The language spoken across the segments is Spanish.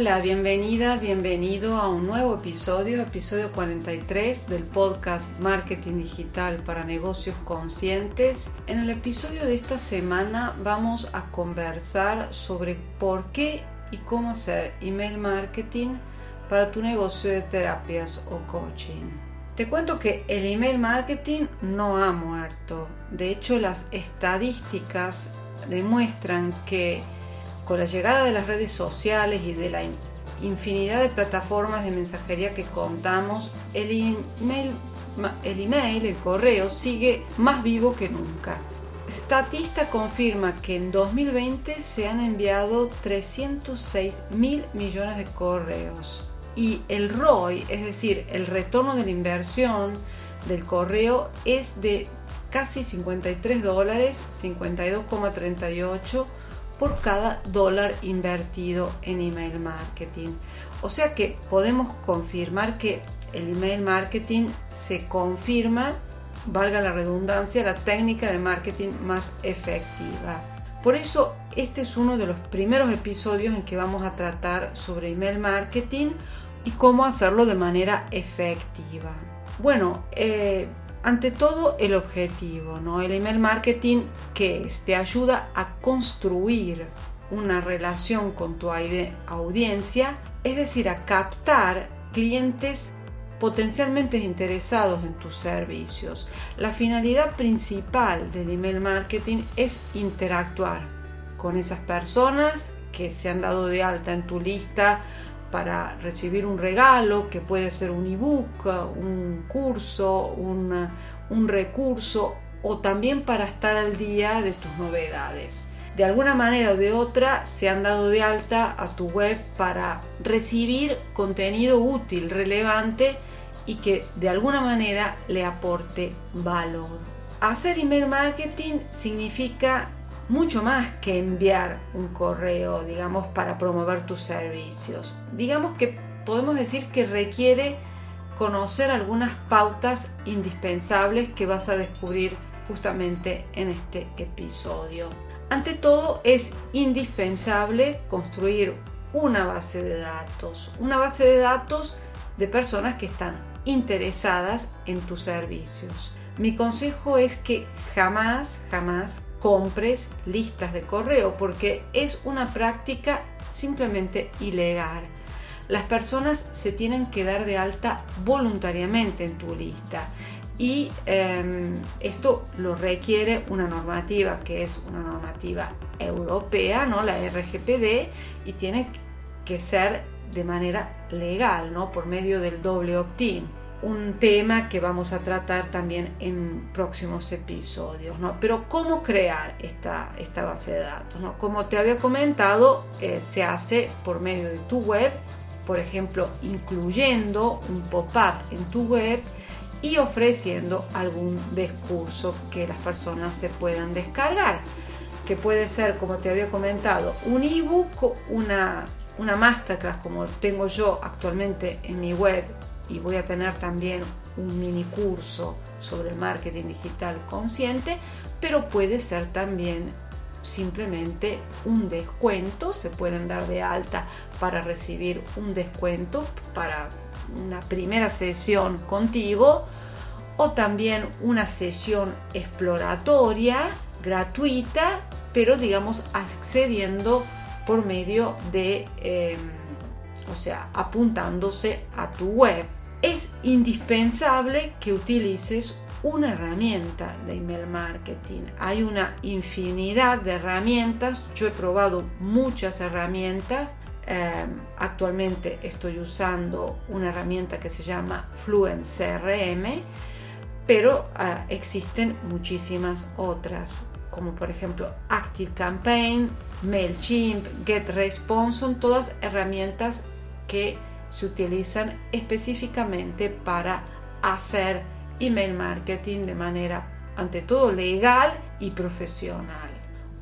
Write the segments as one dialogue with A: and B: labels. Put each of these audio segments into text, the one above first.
A: Hola, bienvenida, bienvenido a un nuevo episodio, episodio 43 del podcast Marketing Digital para Negocios Conscientes. En el episodio de esta semana vamos a conversar sobre por qué y cómo hacer email marketing para tu negocio de terapias o coaching. Te cuento que el email marketing no ha muerto. De hecho, las estadísticas demuestran que con la llegada de las redes sociales y de la infinidad de plataformas de mensajería que contamos, el email, el, email, el correo sigue más vivo que nunca. Statista confirma que en 2020 se han enviado 306 mil millones de correos y el ROI, es decir, el retorno de la inversión del correo es de casi 53 dólares, 52,38 por cada dólar invertido en email marketing. O sea que podemos confirmar que el email marketing se confirma, valga la redundancia, la técnica de marketing más efectiva. Por eso este es uno de los primeros episodios en que vamos a tratar sobre email marketing y cómo hacerlo de manera efectiva. Bueno, eh, ante todo el objetivo, ¿no? El email marketing que te ayuda a construir una relación con tu audiencia, es decir, a captar clientes potencialmente interesados en tus servicios. La finalidad principal del email marketing es interactuar con esas personas que se han dado de alta en tu lista para recibir un regalo, que puede ser un ebook, un curso, un, recurso o también para estar al día de tus novedades. De alguna manera o de otra se han dado de alta a tu web para recibir contenido útil, relevante y que de alguna manera le aporte valor. Hacer email marketing significa mucho más que enviar un correo, digamos, para promover tus servicios. Digamos que podemos decir que requiere conocer algunas pautas indispensables que vas a descubrir justamente en este episodio. Ante todo es indispensable construir una base de datos, una base de datos de personas que están interesadas en tus servicios. Mi consejo es que jamás, jamás compres listas de correo porque es una práctica simplemente ilegal. Las personas se tienen que dar de alta voluntariamente en tu lista y em, esto lo requiere una normativa que es una normativa europea, ¿no? la RGPD, y tiene que ser de manera legal, ¿no? por medio del doble opt-in un tema que vamos a tratar también en próximos episodios. ¿no? Pero cómo crear esta, esta base de datos. ¿no? Como te había comentado, eh, se hace por medio de tu web, por ejemplo, incluyendo un pop-up en tu web y ofreciendo algún discurso que las personas se puedan descargar, que puede ser, como te había comentado, un ebook, una, una masterclass como tengo yo actualmente en mi web y voy a tener también un mini curso sobre el marketing digital consciente, pero puede ser también simplemente un descuento, se pueden dar de alta para recibir un descuento para una primera sesión contigo o también una sesión exploratoria gratuita, pero digamos accediendo por medio de, eh, o sea, apuntándose a tu web es indispensable que utilices una herramienta de email marketing. Hay una infinidad de herramientas. Yo he probado muchas herramientas. Eh, actualmente estoy usando una herramienta que se llama Fluent CRM, pero eh, existen muchísimas otras, como por ejemplo Active Campaign, MailChimp, GetResponse, son todas herramientas que se utilizan específicamente para hacer email marketing de manera ante todo legal y profesional.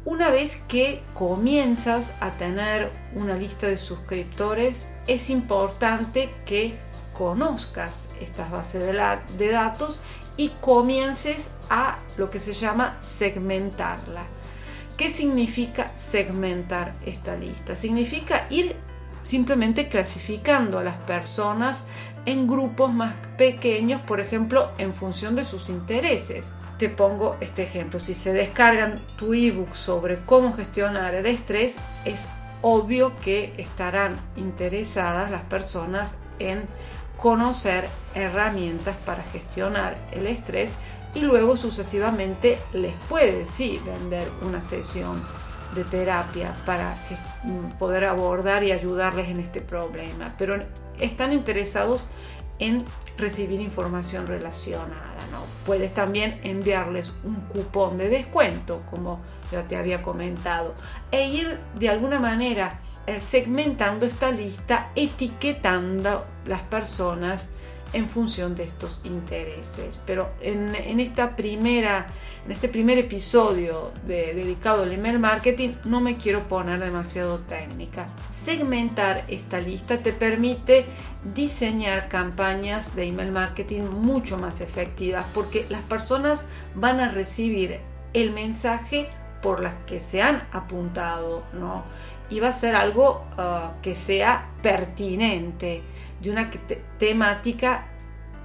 A: Una vez que comienzas a tener una lista de suscriptores, es importante que conozcas estas bases de, datos y comiences a lo que se llama segmentarla. ¿Qué significa segmentar esta lista? Significa ir simplemente clasificando a las personas en grupos más pequeños, por ejemplo, en función de sus intereses. Te pongo este ejemplo, si se descargan tu ebook sobre cómo gestionar el estrés, es obvio que estarán interesadas las personas en conocer herramientas para gestionar el estrés y luego sucesivamente les puede sí vender una sesión de terapia para poder abordar y ayudarles en este problema, pero están interesados en recibir información relacionada. ¿no? Puedes también enviarles un cupón de descuento, como ya te había comentado, e ir de alguna manera eh, segmentando esta lista, etiquetando las personas en función de estos intereses. Pero en, esta primera, en este primer episodio dedicado al email marketing no me quiero poner demasiado técnica. Segmentar esta lista te permite diseñar campañas de email marketing mucho más efectivas porque las personas van a recibir el mensaje por las que se han apuntado, ¿no? Y va a ser algo ah, que sea pertinente, de una temática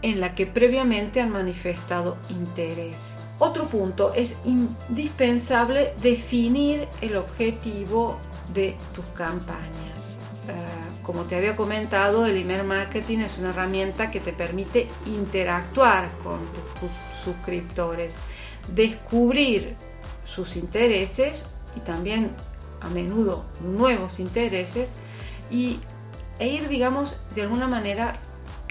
A: en la que previamente han manifestado interés. Otro punto, es indispensable definir el objetivo de tus campañas. Ah, como te había comentado, el email marketing es una herramienta que te permite interactuar con tus suscriptores, descubrir sus intereses y también a menudo nuevos intereses y, e ir, digamos, de alguna manera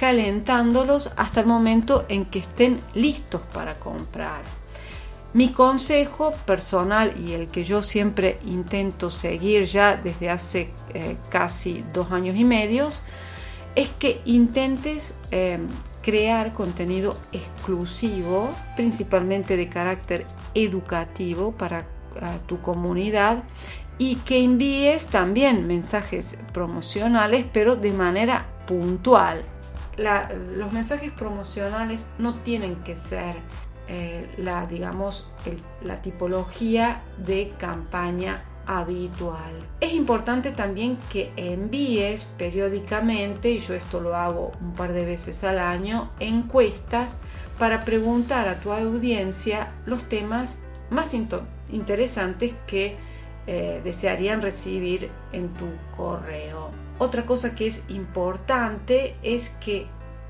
A: calentándolos hasta el momento en que estén listos para comprar. Mi consejo personal y el que yo siempre intento seguir ya desde hace eh, casi dos años y medio es que intentes eh, crear contenido exclusivo, principalmente de carácter educativo para tu comunidad y que envíes también mensajes promocionales, pero de manera puntual. Los mensajes promocionales no tienen que ser eh, la, digamos, la tipología de campaña habitual. Es importante también que envíes periódicamente, y yo esto lo hago un par de veces al año, encuestas para preguntar a tu audiencia los temas más interesantes que eh, desearían recibir en tu correo. Otra cosa que es importante es que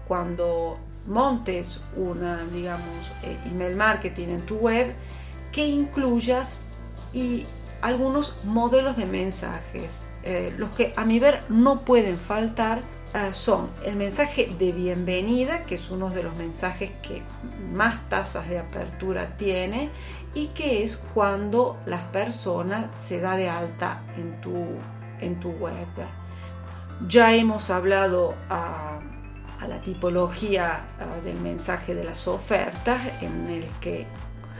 A: cuando montes una, digamos, eh, email marketing en tu web, que incluyas y algunos modelos de mensajes. Eh, los que a mi ver no pueden faltar eh, son el mensaje de bienvenida, que es uno de los mensajes que más tasas de apertura tiene y que es cuando las personas se da de alta en tu, en tu web. Ya hemos hablado a, la tipología del mensaje de las ofertas en el que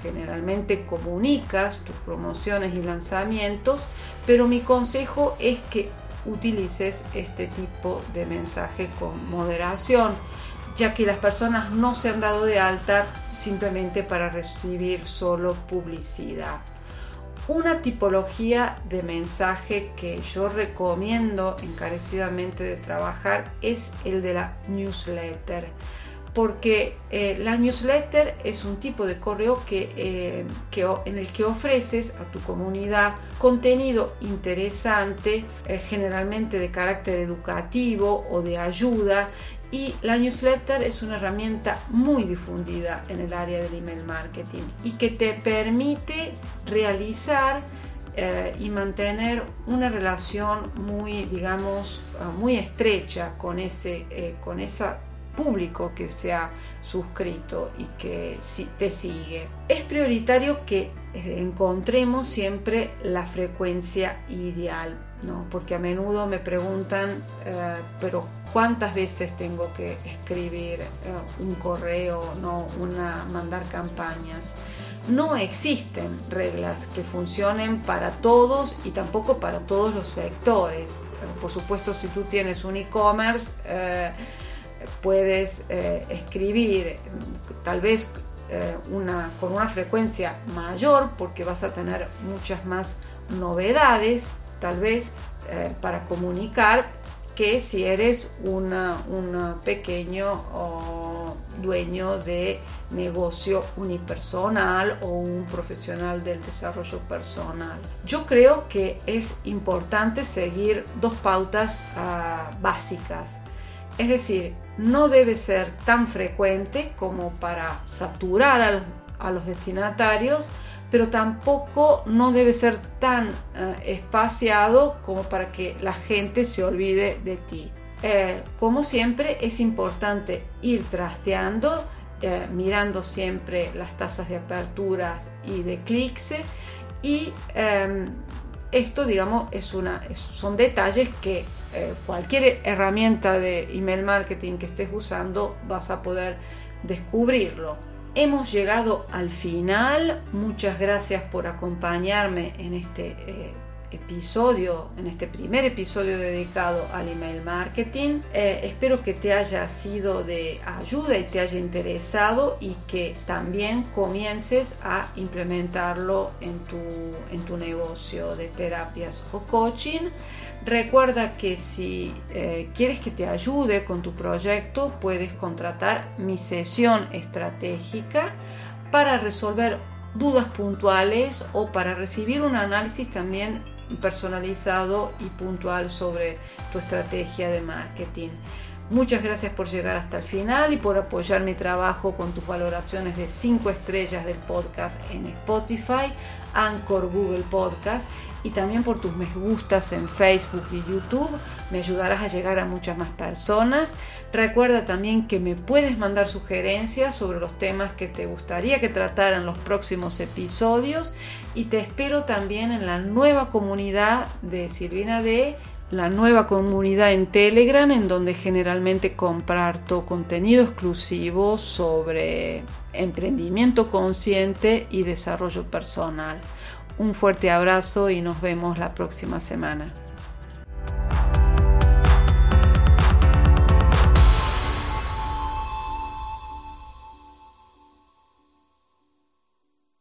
A: generalmente comunicas tus promociones y lanzamientos, pero mi consejo es que utilices este tipo de mensaje con moderación, ya que las personas no se han dado de alta simplemente para recibir solo publicidad. Una tipología de mensaje que yo recomiendo encarecidamente de trabajar es el de la newsletter porque eh, la newsletter es un tipo de correo que, eh, en el que ofreces a tu comunidad contenido interesante, eh, generalmente de carácter educativo o de ayuda. Y la newsletter es una herramienta muy difundida en el área del email marketing y que te permite realizar y mantener una relación muy, digamos, muy estrecha con, ese, con esa público que se ha suscrito y que te sigue. Es prioritario que eh, encontremos siempre la frecuencia ideal. ¿no? porque a menudo me preguntan, eh, pero ¿cuántas veces tengo que escribir eh, un correo, ¿no? Una, mandar campañas? No existen reglas que funcionen para todos y tampoco para todos los sectores. Por supuesto, si tú tienes un e-commerce, eh, puedes escribir tal vez una, con una frecuencia mayor porque vas a tener muchas más novedades tal vez eh, para comunicar que si eres un pequeño dueño de negocio unipersonal o un profesional del desarrollo personal. Yo creo que es importante seguir dos pautas ah, básicas. Es decir, no debe ser tan frecuente como para saturar a los destinatarios, pero tampoco no debe ser tan eh, espaciado como para que la gente se olvide de ti. Eh, como siempre es importante ir trasteando, eh, mirando siempre las tasas de aperturas y de clics y em, esto digamos es una, son detalles que cualquier herramienta de email marketing que estés usando vas a poder descubrirlo. Hemos llegado al final. Muchas gracias por acompañarme en este eh, episodio, en este primer episodio dedicado al email marketing. Eh, espero que te haya sido de ayuda y te haya interesado y que también comiences a implementarlo en tu, en tu negocio de terapias o coaching. Recuerda que si eh, quieres que te ayude con tu proyecto, puedes contratar mi sesión estratégica para resolver dudas puntuales o para recibir un análisis también personalizado y puntual sobre tu estrategia de marketing. Muchas gracias por llegar hasta el final y por apoyar mi trabajo con tus valoraciones de 5 estrellas del podcast en Spotify, Anchor, Google Podcast y también por tus me gustas en Facebook y YouTube. Me ayudarás a llegar a muchas más personas. Recuerda también que me puedes mandar sugerencias sobre los temas que te gustaría que tratara en los próximos episodios y te espero también en la nueva comunidad de Silvina D la nueva comunidad en Telegram en donde generalmente comparto contenido exclusivo sobre emprendimiento consciente y desarrollo personal. Un fuerte abrazo y nos vemos la próxima semana.